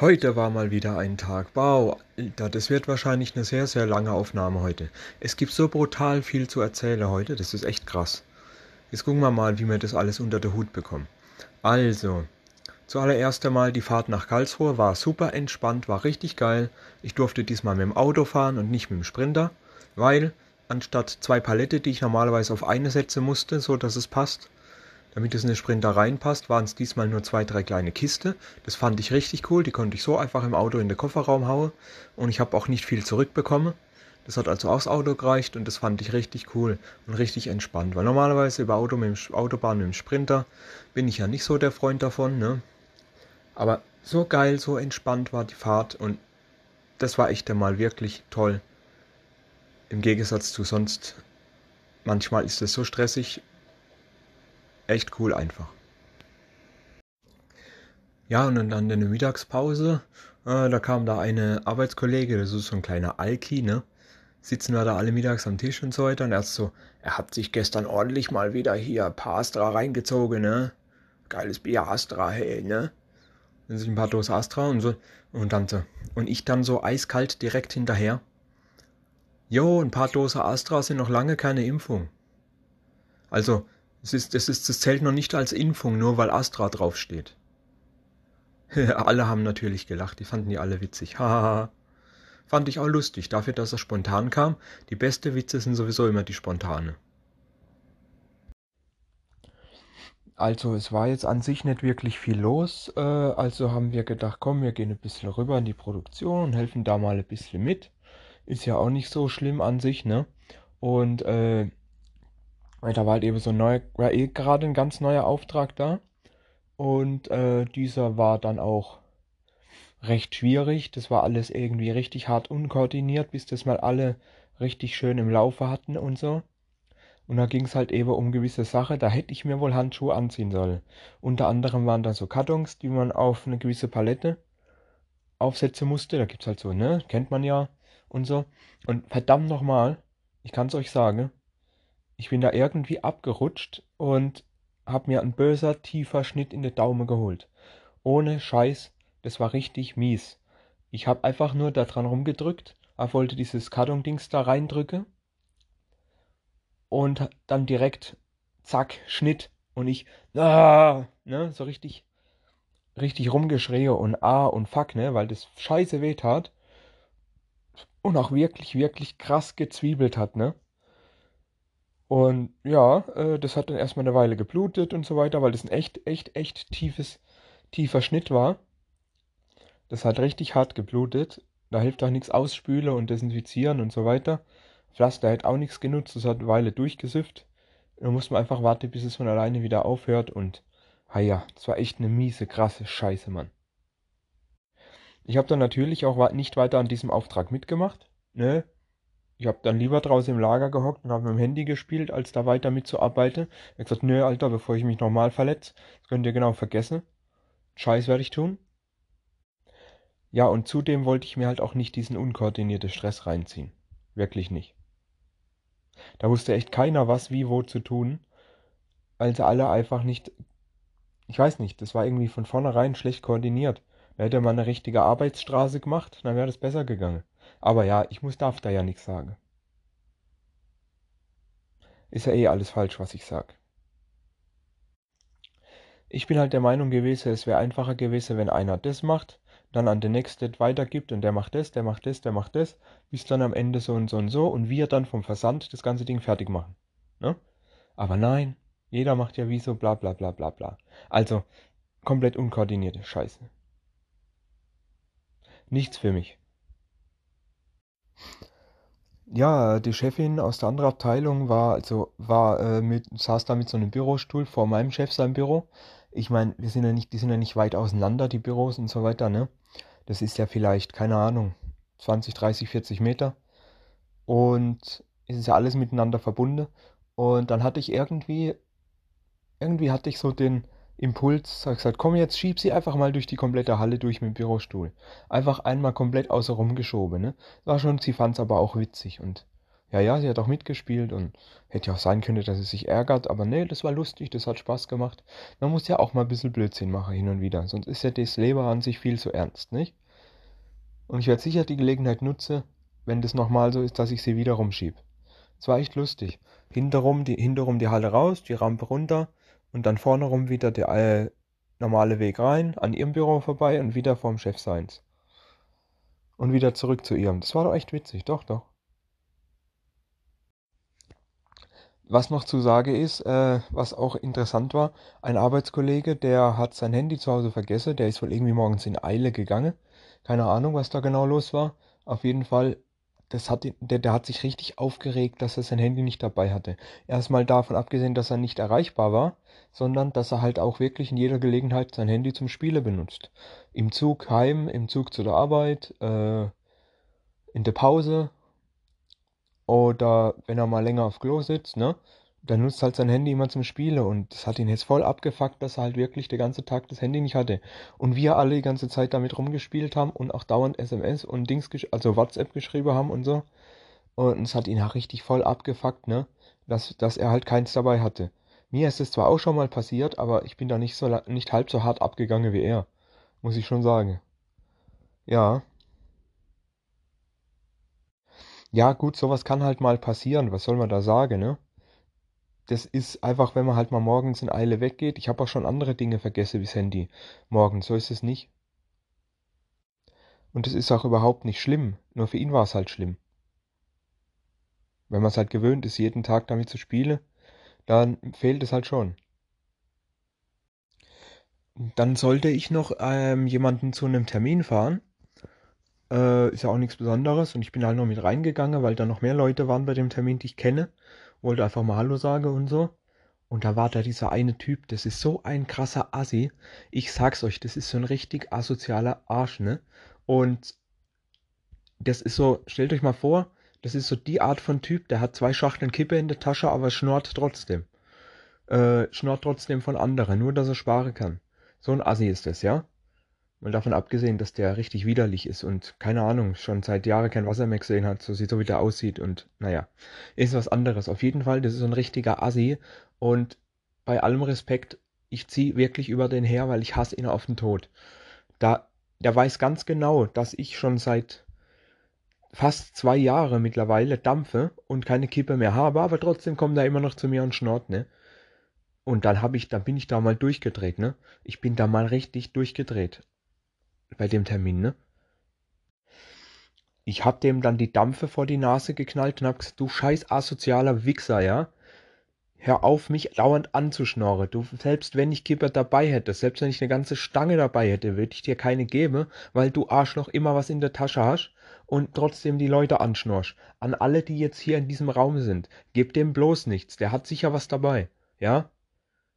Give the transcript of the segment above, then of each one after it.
Heute war mal wieder ein Tag. Wow, Alter, das wird wahrscheinlich eine sehr, sehr lange Aufnahme heute. Es gibt so brutal viel zu erzählen heute, das ist echt krass. Jetzt gucken wir mal, wie wir das alles unter den Hut bekommen. Also, zuallererst einmal die Fahrt nach Karlsruhe war super entspannt, war richtig geil. Ich durfte diesmal mit dem Auto fahren und nicht mit dem Sprinter, weil anstatt zwei Palette, die ich normalerweise auf eine setzen musste, so dass es passt, damit es in den Sprinter reinpasst, waren es diesmal nur zwei, drei kleine Kiste. Das fand ich richtig cool. Die konnte ich so einfach im Auto in den Kofferraum hauen. Und ich habe auch nicht viel zurückbekommen. Das hat also aufs Auto gereicht und das fand ich richtig cool und richtig entspannt. Weil normalerweise über Auto mit dem Autobahn mit dem Sprinter bin ich ja nicht so der Freund davon. Ne? Aber so geil, so entspannt war die Fahrt und das war echt einmal wirklich toll. Im Gegensatz zu sonst. Manchmal ist es so stressig echt cool einfach. Ja, und dann in der Mittagspause, äh, da kam da eine Arbeitskollege, das ist so ein kleiner Alki, ne? Sitzen wir da alle mittags am Tisch und so weiter. Und er ist so, er hat sich gestern ordentlich mal wieder hier ein paar Astra reingezogen, ne? Geiles Bier Astra, hey, ne? Dann sind ein paar Dosen Astra und so. Und dann so. Und ich dann so eiskalt direkt hinterher. Jo, ein paar Dosen Astra sind noch lange keine Impfung. Also, es ist, es ist, es zählt noch nicht als Impfung, nur weil Astra draufsteht. alle haben natürlich gelacht, die fanden die alle witzig. Hahaha. Fand ich auch lustig, dafür, dass er spontan kam. Die beste Witze sind sowieso immer die spontane. Also es war jetzt an sich nicht wirklich viel los, äh, also haben wir gedacht, komm, wir gehen ein bisschen rüber in die Produktion und helfen da mal ein bisschen mit. Ist ja auch nicht so schlimm an sich, ne? Und äh, weil da war halt eben so ein neuer, war eh gerade ein ganz neuer Auftrag da. Und äh, dieser war dann auch recht schwierig. Das war alles irgendwie richtig hart unkoordiniert, bis das mal alle richtig schön im Laufe hatten und so. Und da ging es halt eben um gewisse Sachen, da hätte ich mir wohl Handschuhe anziehen sollen. Unter anderem waren da so Kartons, die man auf eine gewisse Palette aufsetzen musste. Da gibt es halt so, ne? Kennt man ja und so. Und verdammt nochmal, ich kann es euch sagen, ich bin da irgendwie abgerutscht und habe mir ein böser, tiefer Schnitt in den Daumen geholt. Ohne Scheiß, das war richtig mies. Ich habe einfach nur da dran rumgedrückt, er wollte dieses Karton-Dings da reindrücken und dann direkt, zack, Schnitt und ich, ah, ne, so richtig, richtig rumgeschreie und ah und fuck, ne, weil das scheiße weh tat und auch wirklich, wirklich krass gezwiebelt hat, ne. Und ja, äh, das hat dann erstmal eine Weile geblutet und so weiter, weil das ein echt, echt, echt tiefes, tiefer Schnitt war. Das hat richtig hart geblutet. Da hilft auch nichts ausspülen und desinfizieren und so weiter. Pflaster hat auch nichts genutzt, das hat eine Weile durchgesifft. Da muss man einfach warten, bis es von alleine wieder aufhört und, ah ja, das war echt eine miese, krasse Scheiße, Mann. Ich habe dann natürlich auch nicht weiter an diesem Auftrag mitgemacht. Ne, ich habe dann lieber draußen im Lager gehockt und habe mit dem Handy gespielt, als da weiter mitzuarbeiten. Ich habe gesagt, nö, Alter, bevor ich mich nochmal verletze, das könnt ihr genau vergessen. Scheiß werde ich tun. Ja, und zudem wollte ich mir halt auch nicht diesen unkoordinierten Stress reinziehen. Wirklich nicht. Da wusste echt keiner, was wie wo zu tun, Also alle einfach nicht. Ich weiß nicht, das war irgendwie von vornherein schlecht koordiniert. Da hätte man eine richtige Arbeitsstraße gemacht, dann wäre das besser gegangen. Aber ja, ich muss darf da ja nichts sagen. Ist ja eh alles falsch, was ich sag. Ich bin halt der Meinung gewesen, es wäre einfacher gewesen, wenn einer das macht, dann an den nächsten weitergibt und der macht das, der macht das, der macht das, bis dann am Ende so und so und so und wir dann vom Versand das ganze Ding fertig machen. Ne? Aber nein, jeder macht ja wie so bla bla bla bla bla. Also komplett unkoordinierte Scheiße. Nichts für mich. Ja, die Chefin aus der anderen Abteilung war, also war äh, mit, saß da mit so einem Bürostuhl vor meinem Chef sein Büro. Ich meine, wir sind ja nicht, die sind ja nicht weit auseinander, die Büros und so weiter, ne? Das ist ja vielleicht, keine Ahnung, 20, 30, 40 Meter. Und es ist ja alles miteinander verbunden. Und dann hatte ich irgendwie, irgendwie hatte ich so den, Impuls, habe gesagt, komm jetzt, schieb sie einfach mal durch die komplette Halle durch mit dem Bürostuhl. Einfach einmal komplett außer rum geschoben, ne? War schon, sie fand es aber auch witzig und Ja, ja, sie hat auch mitgespielt und hätte ja auch sein können, dass sie sich ärgert, aber nee, das war lustig, das hat Spaß gemacht. Man muss ja auch mal ein bisschen Blödsinn machen hin und wieder, sonst ist ja das Leben an sich viel zu ernst, nicht? Und ich werde sicher die Gelegenheit nutzen, wenn das nochmal so ist, dass ich sie wieder rumschieb. Es war echt lustig. Hinterrum die, hinterrum die Halle raus, die Rampe runter und dann vorne rum wieder der äh, normale Weg rein, an ihrem Büro vorbei und wieder vorm Chef seins. Und wieder zurück zu ihrem. Das war doch echt witzig, doch, doch. Was noch zu sagen ist, äh, was auch interessant war, ein Arbeitskollege, der hat sein Handy zu Hause vergessen, der ist wohl irgendwie morgens in Eile gegangen. Keine Ahnung, was da genau los war. Auf jeden Fall das hat der, der hat sich richtig aufgeregt, dass er sein Handy nicht dabei hatte. Erstmal davon abgesehen, dass er nicht erreichbar war, sondern dass er halt auch wirklich in jeder Gelegenheit sein Handy zum Spiele benutzt. Im Zug heim, im Zug zu der Arbeit, äh, in der Pause oder wenn er mal länger auf Klo sitzt, ne? Der nutzt halt sein Handy immer zum Spielen und das hat ihn jetzt voll abgefuckt, dass er halt wirklich den ganzen Tag das Handy nicht hatte. Und wir alle die ganze Zeit damit rumgespielt haben und auch dauernd SMS und Dings, also WhatsApp geschrieben haben und so. Und es hat ihn auch richtig voll abgefuckt, ne? Dass, dass er halt keins dabei hatte. Mir ist es zwar auch schon mal passiert, aber ich bin da nicht so nicht halb so hart abgegangen wie er. Muss ich schon sagen. Ja. Ja, gut, sowas kann halt mal passieren. Was soll man da sagen, ne? Das ist einfach, wenn man halt mal morgens in Eile weggeht. Ich habe auch schon andere Dinge vergessen wie das Handy morgens. So ist es nicht. Und es ist auch überhaupt nicht schlimm. Nur für ihn war es halt schlimm. Wenn man es halt gewöhnt ist, jeden Tag damit zu spielen, dann fehlt es halt schon. Dann sollte ich noch ähm, jemanden zu einem Termin fahren. Äh, ist ja auch nichts Besonderes. Und ich bin halt noch mit reingegangen, weil da noch mehr Leute waren bei dem Termin, die ich kenne wollte einfach mal Hallo sagen und so. Und da war da dieser eine Typ, das ist so ein krasser Assi. Ich sag's euch, das ist so ein richtig asozialer Arsch, ne? Und das ist so, stellt euch mal vor, das ist so die Art von Typ, der hat zwei Schachteln Kippe in der Tasche, aber schnort trotzdem. Äh, schnort trotzdem von anderen, nur dass er sparen kann. So ein Assi ist das, ja? Mal davon abgesehen, dass der richtig widerlich ist und keine Ahnung, schon seit Jahren kein Wasser mehr gesehen hat, so sieht so wie der aussieht und naja, ist was anderes. Auf jeden Fall, das ist so ein richtiger Assi und bei allem Respekt, ich ziehe wirklich über den her, weil ich hasse ihn auf den Tod. Da, der weiß ganz genau, dass ich schon seit fast zwei Jahren mittlerweile dampfe und keine Kippe mehr habe, aber trotzdem kommt er immer noch zu mir und schnort, ne? Und dann habe ich, dann bin ich da mal durchgedreht, ne? Ich bin da mal richtig durchgedreht bei dem Termin, ne? Ich hab dem dann die Dampfe vor die Nase geknallt und hab gesagt, du scheiß asozialer Wichser, ja? Hör auf, mich dauernd anzuschnorren. Du, selbst wenn ich Kipper dabei hätte, selbst wenn ich eine ganze Stange dabei hätte, würde ich dir keine geben, weil du Arschloch immer was in der Tasche hast und trotzdem die Leute anschnorst. An alle, die jetzt hier in diesem Raum sind, gebt dem bloß nichts. Der hat sicher was dabei, ja?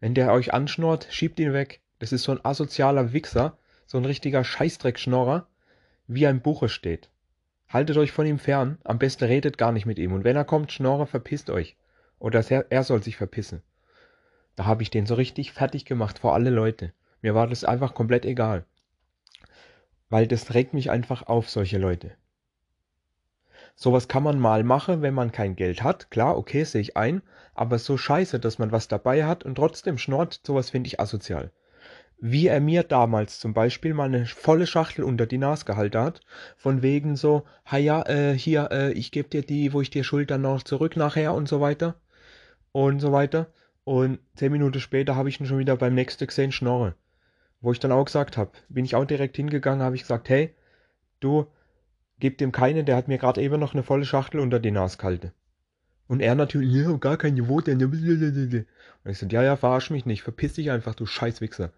Wenn der euch anschnort, schiebt ihn weg. Das ist so ein asozialer Wichser, so ein richtiger Scheißdreckschnorrer, wie er im Buche steht. Haltet euch von ihm fern, am besten redet gar nicht mit ihm. Und wenn er kommt, Schnorrer, verpisst euch. Oder er soll sich verpissen. Da habe ich den so richtig fertig gemacht vor alle Leute. Mir war das einfach komplett egal. Weil das regt mich einfach auf, solche Leute. Sowas kann man mal machen, wenn man kein Geld hat. Klar, okay, sehe ich ein. Aber so scheiße, dass man was dabei hat und trotzdem schnort, sowas finde ich asozial wie er mir damals zum Beispiel mal eine volle Schachtel unter die Nase gehalten hat, von wegen so, ha ja, äh, hier, äh, ich gebe dir die, wo ich dir schuld dann noch zurück nachher und so weiter und so weiter. Und zehn Minuten später habe ich ihn schon wieder beim nächsten gesehen schnorre. Wo ich dann auch gesagt habe, bin ich auch direkt hingegangen, habe ich gesagt, hey, du, gib dem keine, der hat mir gerade eben noch eine volle Schachtel unter die Nase gehalten. Und er natürlich, ja, gar keine Worte. Und ich so, ja, ja, verarsch mich nicht, verpiss dich einfach, du Scheißwichser.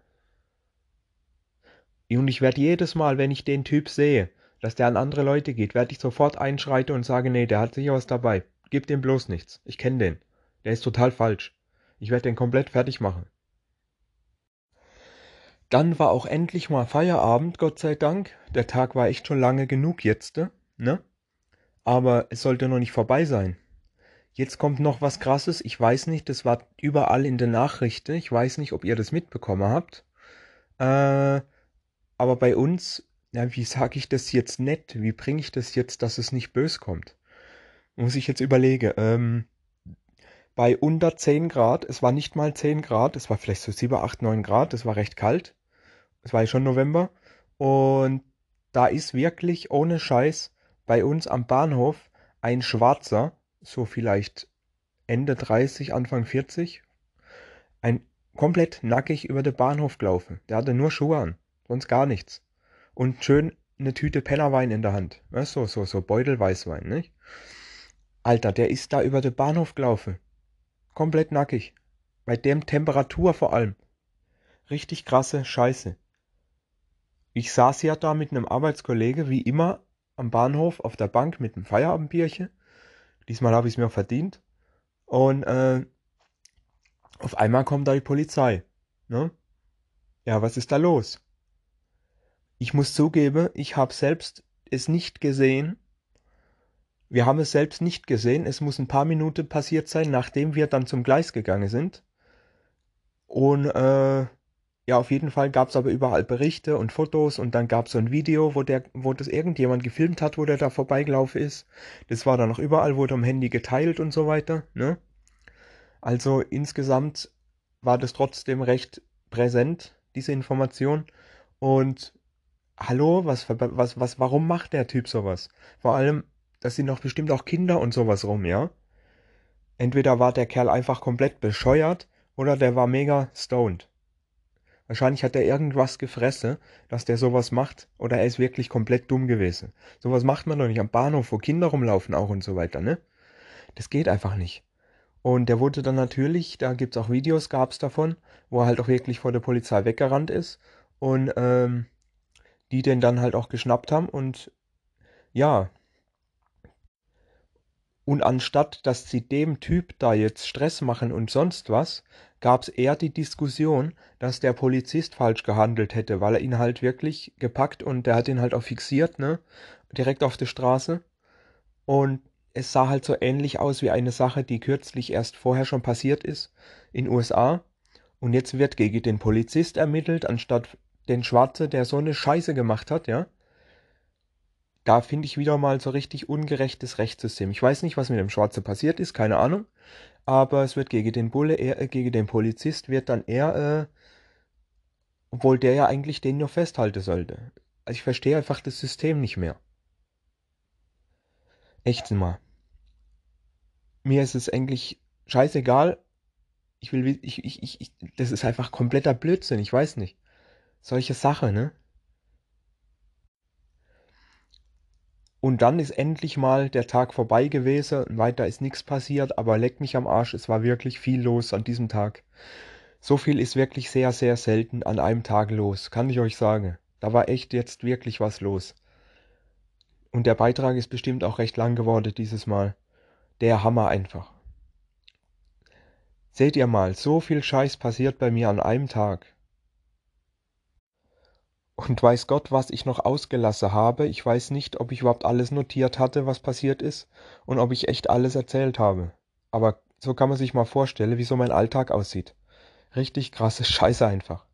Und ich werde jedes Mal, wenn ich den Typ sehe, dass der an andere Leute geht, werde ich sofort einschreiten und sage, nee, der hat sicher was dabei. Gib dem bloß nichts. Ich kenne den. Der ist total falsch. Ich werde den komplett fertig machen. Dann war auch endlich mal Feierabend, Gott sei Dank. Der Tag war echt schon lange genug jetzt, ne? Aber es sollte noch nicht vorbei sein. Jetzt kommt noch was Krasses. Ich weiß nicht, das war überall in den Nachrichten. Ich weiß nicht, ob ihr das mitbekommen habt. Äh, aber bei uns, ja, wie sage ich das jetzt nett? Wie bringe ich das jetzt, dass es nicht bös kommt? Muss ich jetzt überlegen. Ähm, bei unter 10 Grad, es war nicht mal 10 Grad, es war vielleicht so 7, 8, 9 Grad, es war recht kalt. Es war ja schon November. Und da ist wirklich ohne Scheiß bei uns am Bahnhof ein Schwarzer, so vielleicht Ende 30, Anfang 40, ein komplett nackig über den Bahnhof gelaufen. Der hatte nur Schuhe an, sonst gar nichts. Und schön eine Tüte Pennerwein in der Hand. So, so, so Beutelweißwein, nicht? Alter, der ist da über den Bahnhof gelaufen. Komplett nackig. Bei dem Temperatur vor allem. Richtig krasse Scheiße. Ich saß ja da mit einem Arbeitskollege, wie immer, am Bahnhof auf der Bank mit einem Feierabendbierchen. Diesmal habe ich es mir verdient. Und äh, auf einmal kommt da die Polizei. Ne? Ja, was ist da los? Ich muss zugeben, ich habe selbst es nicht gesehen. Wir haben es selbst nicht gesehen. Es muss ein paar Minuten passiert sein, nachdem wir dann zum Gleis gegangen sind. Und äh, ja, auf jeden Fall gab es aber überall Berichte und Fotos und dann gab es so ein Video, wo der, wo das irgendjemand gefilmt hat, wo der da vorbeigelaufen ist. Das war dann noch überall, wurde am Handy geteilt und so weiter. Ne? Also insgesamt war das trotzdem recht präsent, diese Information. Und hallo, was, was, was, warum macht der Typ sowas? Vor allem, das sind doch bestimmt auch Kinder und sowas rum, ja? Entweder war der Kerl einfach komplett bescheuert oder der war mega stoned. Wahrscheinlich hat er irgendwas gefressen, dass der sowas macht, oder er ist wirklich komplett dumm gewesen. Sowas macht man doch nicht am Bahnhof, wo Kinder rumlaufen auch und so weiter, ne? Das geht einfach nicht. Und der wurde dann natürlich, da gibt's auch Videos, gab's davon, wo er halt auch wirklich vor der Polizei weggerannt ist und ähm, die den dann halt auch geschnappt haben und ja. Und anstatt, dass sie dem Typ da jetzt Stress machen und sonst was, gab es eher die Diskussion, dass der Polizist falsch gehandelt hätte, weil er ihn halt wirklich gepackt und der hat ihn halt auch fixiert, ne? Direkt auf der Straße. Und es sah halt so ähnlich aus wie eine Sache, die kürzlich erst vorher schon passiert ist in USA. Und jetzt wird gegen den Polizist ermittelt, anstatt den Schwarze, der so eine Scheiße gemacht hat, ja. Da finde ich wieder mal so richtig ungerechtes Rechtssystem. Ich weiß nicht, was mit dem Schwarze passiert ist, keine Ahnung. Aber es wird gegen den Bulle, eher, äh, gegen den Polizist wird dann eher, äh, obwohl der ja eigentlich den nur festhalten sollte. Also ich verstehe einfach das System nicht mehr. Echt mal. Mir ist es eigentlich scheißegal. Ich will, ich, ich, ich, das ist einfach kompletter Blödsinn, ich weiß nicht. Solche Sache, ne? Und dann ist endlich mal der Tag vorbei gewesen, weiter ist nichts passiert, aber leck mich am Arsch, es war wirklich viel los an diesem Tag. So viel ist wirklich sehr, sehr selten an einem Tag los, kann ich euch sagen. Da war echt jetzt wirklich was los. Und der Beitrag ist bestimmt auch recht lang geworden dieses Mal. Der Hammer einfach. Seht ihr mal, so viel Scheiß passiert bei mir an einem Tag. Und weiß Gott, was ich noch ausgelassen habe. Ich weiß nicht, ob ich überhaupt alles notiert hatte, was passiert ist, und ob ich echt alles erzählt habe. Aber so kann man sich mal vorstellen, wie so mein Alltag aussieht. Richtig krasse Scheiße einfach.